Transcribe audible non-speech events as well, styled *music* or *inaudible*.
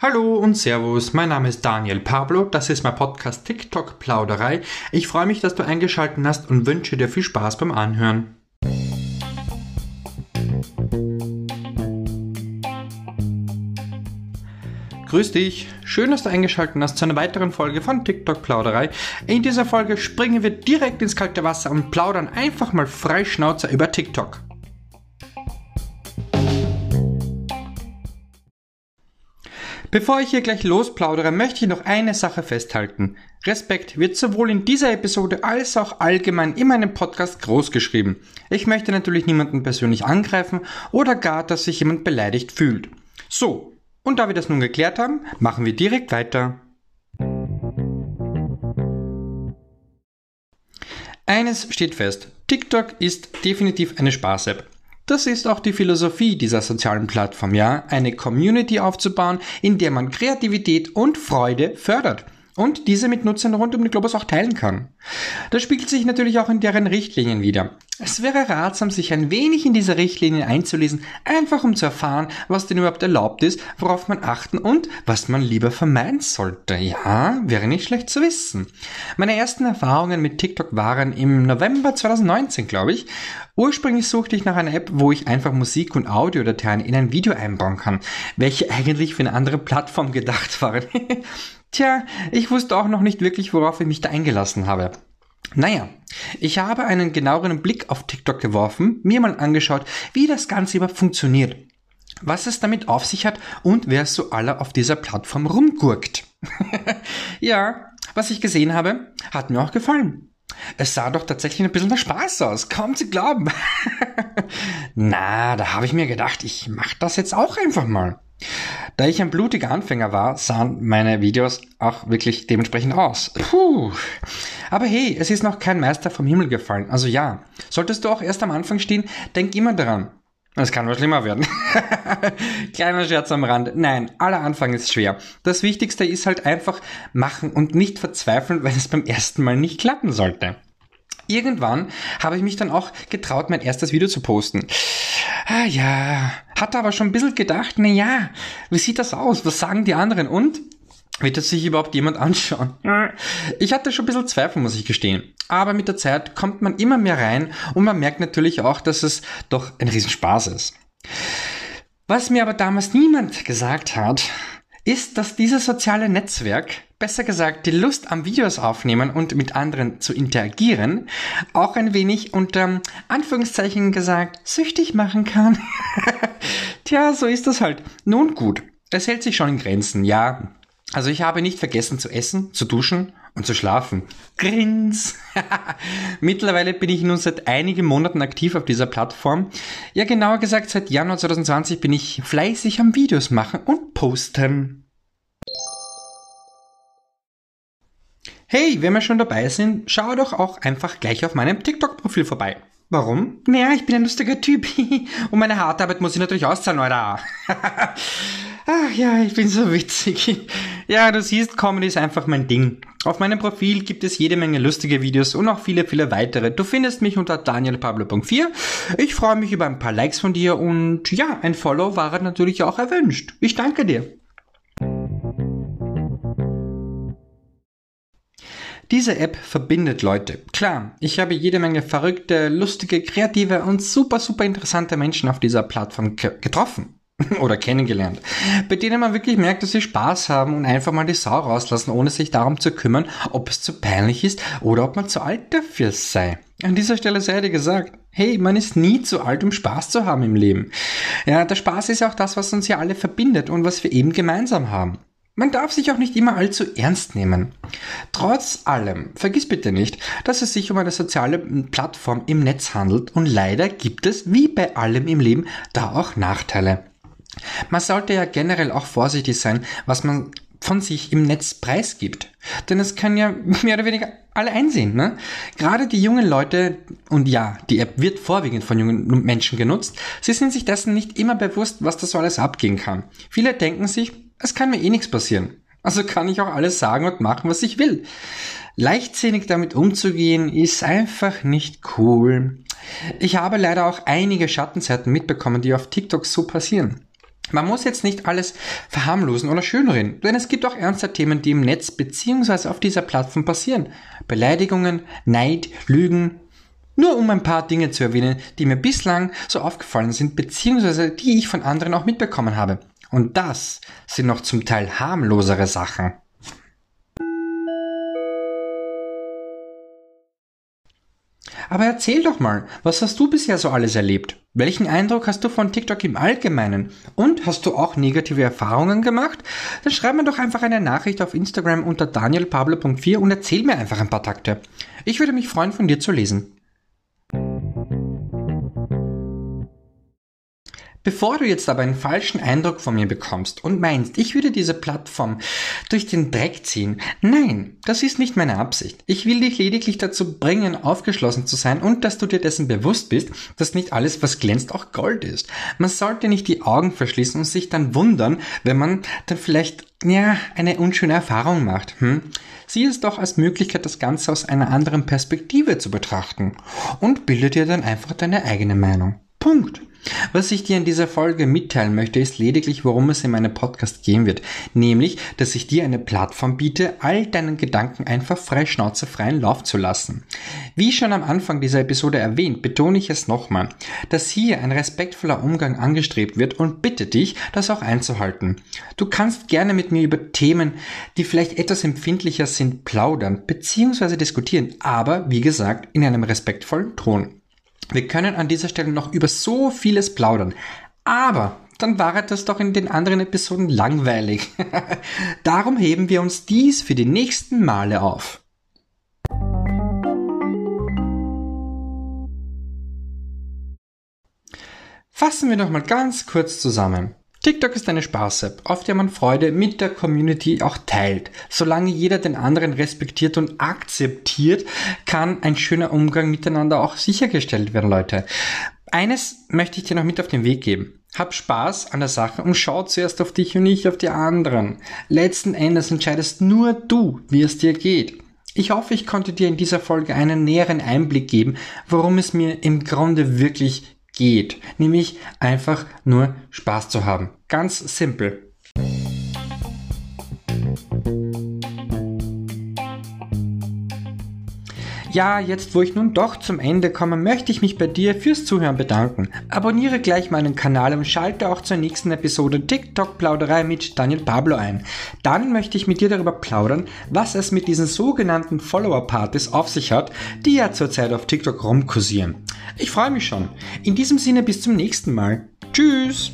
Hallo und Servus, mein Name ist Daniel Pablo, das ist mein Podcast TikTok Plauderei. Ich freue mich, dass du eingeschaltet hast und wünsche dir viel Spaß beim Anhören. Grüß dich, schön, dass du eingeschaltet hast zu einer weiteren Folge von TikTok Plauderei. In dieser Folge springen wir direkt ins kalte Wasser und plaudern einfach mal frei Schnauze über TikTok. Bevor ich hier gleich losplaudere, möchte ich noch eine Sache festhalten. Respekt wird sowohl in dieser Episode als auch allgemein in meinem Podcast groß geschrieben. Ich möchte natürlich niemanden persönlich angreifen oder gar, dass sich jemand beleidigt fühlt. So, und da wir das nun geklärt haben, machen wir direkt weiter. Eines steht fest, TikTok ist definitiv eine Spaß-App. Das ist auch die Philosophie dieser sozialen Plattform, ja, eine Community aufzubauen, in der man Kreativität und Freude fördert und diese mit Nutzern rund um den Globus auch teilen kann. Das spiegelt sich natürlich auch in deren Richtlinien wieder. Es wäre ratsam, sich ein wenig in diese Richtlinien einzulesen, einfach um zu erfahren, was denn überhaupt erlaubt ist, worauf man achten und was man lieber vermeiden sollte. Ja, wäre nicht schlecht zu wissen. Meine ersten Erfahrungen mit TikTok waren im November 2019, glaube ich. Ursprünglich suchte ich nach einer App, wo ich einfach Musik und Audiodateien in ein Video einbauen kann, welche eigentlich für eine andere Plattform gedacht waren. *laughs* Tja, ich wusste auch noch nicht wirklich, worauf ich mich da eingelassen habe. Naja, ich habe einen genaueren Blick auf TikTok geworfen, mir mal angeschaut, wie das Ganze überhaupt funktioniert, was es damit auf sich hat und wer so alle auf dieser Plattform rumgurkt. *laughs* ja, was ich gesehen habe, hat mir auch gefallen. Es sah doch tatsächlich ein bisschen nach Spaß aus, kaum zu glauben. *laughs* Na, da habe ich mir gedacht, ich mache das jetzt auch einfach mal. Da ich ein blutiger Anfänger war, sahen meine Videos auch wirklich dementsprechend aus. Puh. Aber hey, es ist noch kein Meister vom Himmel gefallen. Also ja, solltest du auch erst am Anfang stehen, denk immer daran. Es kann nur schlimmer werden. *laughs* Kleiner Scherz am Rand. Nein, aller Anfang ist schwer. Das Wichtigste ist halt einfach machen und nicht verzweifeln, wenn es beim ersten Mal nicht klappen sollte. Irgendwann habe ich mich dann auch getraut, mein erstes Video zu posten. Ah ja, hatte aber schon ein bisschen gedacht, na ja, wie sieht das aus? Was sagen die anderen? Und wird das sich überhaupt jemand anschauen? Ich hatte schon ein bisschen Zweifel, muss ich gestehen. Aber mit der Zeit kommt man immer mehr rein und man merkt natürlich auch, dass es doch ein Riesenspaß ist. Was mir aber damals niemand gesagt hat, ist, dass dieses soziale Netzwerk, besser gesagt die Lust am Videos aufnehmen und mit anderen zu interagieren, auch ein wenig unter Anführungszeichen gesagt süchtig machen kann. *laughs* Tja, so ist das halt. Nun gut, es hält sich schon in Grenzen, ja. Also ich habe nicht vergessen zu essen, zu duschen und zu schlafen. Grins! *laughs* Mittlerweile bin ich nun seit einigen Monaten aktiv auf dieser Plattform. Ja, genauer gesagt, seit Januar 2020 bin ich fleißig am Videos machen und posten. Hey, wenn wir schon dabei sind, schau doch auch einfach gleich auf meinem TikTok-Profil vorbei. Warum? Naja, ich bin ein lustiger Typ. *laughs* Und meine harte Arbeit muss ich natürlich auszahlen, oder? *laughs* Ach ja, ich bin so witzig. Ja, du siehst, Comedy ist einfach mein Ding. Auf meinem Profil gibt es jede Menge lustige Videos und auch viele, viele weitere. Du findest mich unter danielpablo.4. Ich freue mich über ein paar Likes von dir und ja, ein Follow war natürlich auch erwünscht. Ich danke dir. Diese App verbindet Leute. Klar, ich habe jede Menge verrückte, lustige, kreative und super, super interessante Menschen auf dieser Plattform getroffen *laughs* oder kennengelernt, bei denen man wirklich merkt, dass sie Spaß haben und einfach mal die Sau rauslassen, ohne sich darum zu kümmern, ob es zu peinlich ist oder ob man zu alt dafür sei. An dieser Stelle sei dir gesagt, hey, man ist nie zu alt, um Spaß zu haben im Leben. Ja, der Spaß ist auch das, was uns ja alle verbindet und was wir eben gemeinsam haben. Man darf sich auch nicht immer allzu ernst nehmen. Trotz allem, vergiss bitte nicht, dass es sich um eine soziale Plattform im Netz handelt und leider gibt es, wie bei allem im Leben, da auch Nachteile. Man sollte ja generell auch vorsichtig sein, was man von sich im Netz preisgibt. Denn es kann ja *laughs* mehr oder weniger alle einsehen. Ne? Gerade die jungen Leute, und ja, die App wird vorwiegend von jungen Menschen genutzt, sie sind sich dessen nicht immer bewusst, was da so alles abgehen kann. Viele denken sich, es kann mir eh nichts passieren. Also kann ich auch alles sagen und machen, was ich will. Leichtsinnig damit umzugehen ist einfach nicht cool. Ich habe leider auch einige Schattenseiten mitbekommen, die auf TikTok so passieren. Man muss jetzt nicht alles verharmlosen oder schönreden, denn es gibt auch ernste Themen, die im Netz bzw. auf dieser Plattform passieren. Beleidigungen, Neid, Lügen. Nur um ein paar Dinge zu erwähnen, die mir bislang so aufgefallen sind, bzw. die ich von anderen auch mitbekommen habe. Und das sind noch zum Teil harmlosere Sachen. Aber erzähl doch mal, was hast du bisher so alles erlebt? Welchen Eindruck hast du von TikTok im Allgemeinen? Und hast du auch negative Erfahrungen gemacht? Dann schreib mir doch einfach eine Nachricht auf Instagram unter danielpablo.4 und erzähl mir einfach ein paar Takte. Ich würde mich freuen, von dir zu lesen. Bevor du jetzt aber einen falschen Eindruck von mir bekommst und meinst, ich würde diese Plattform durch den Dreck ziehen, nein, das ist nicht meine Absicht. Ich will dich lediglich dazu bringen, aufgeschlossen zu sein und dass du dir dessen bewusst bist, dass nicht alles, was glänzt, auch Gold ist. Man sollte nicht die Augen verschließen und sich dann wundern, wenn man dann vielleicht, ja, eine unschöne Erfahrung macht. Hm? Sieh es doch als Möglichkeit, das Ganze aus einer anderen Perspektive zu betrachten und bilde dir dann einfach deine eigene Meinung. Punkt. Was ich dir in dieser Folge mitteilen möchte, ist lediglich, worum es in meinem Podcast gehen wird. Nämlich, dass ich dir eine Plattform biete, all deinen Gedanken einfach frei Schnauze freien Lauf zu lassen. Wie schon am Anfang dieser Episode erwähnt, betone ich es nochmal, dass hier ein respektvoller Umgang angestrebt wird und bitte dich, das auch einzuhalten. Du kannst gerne mit mir über Themen, die vielleicht etwas empfindlicher sind, plaudern bzw. diskutieren, aber wie gesagt, in einem respektvollen Ton. Wir können an dieser Stelle noch über so vieles plaudern. Aber dann war das doch in den anderen Episoden langweilig. *laughs* Darum heben wir uns dies für die nächsten Male auf. Fassen wir noch mal ganz kurz zusammen. TikTok ist eine Spaß-App, auf der man Freude mit der Community auch teilt. Solange jeder den anderen respektiert und akzeptiert, kann ein schöner Umgang miteinander auch sichergestellt werden, Leute. Eines möchte ich dir noch mit auf den Weg geben. Hab Spaß an der Sache und schau zuerst auf dich und nicht auf die anderen. Letzten Endes entscheidest nur du, wie es dir geht. Ich hoffe, ich konnte dir in dieser Folge einen näheren Einblick geben, worum es mir im Grunde wirklich geht. Nämlich einfach nur Spaß zu haben. Ganz simpel. Ja, jetzt wo ich nun doch zum Ende komme, möchte ich mich bei dir fürs Zuhören bedanken. Abonniere gleich meinen Kanal und schalte auch zur nächsten Episode TikTok Plauderei mit Daniel Pablo ein. Dann möchte ich mit dir darüber plaudern, was es mit diesen sogenannten Follower-Partys auf sich hat, die ja zurzeit auf TikTok rumkursieren. Ich freue mich schon. In diesem Sinne bis zum nächsten Mal. Tschüss!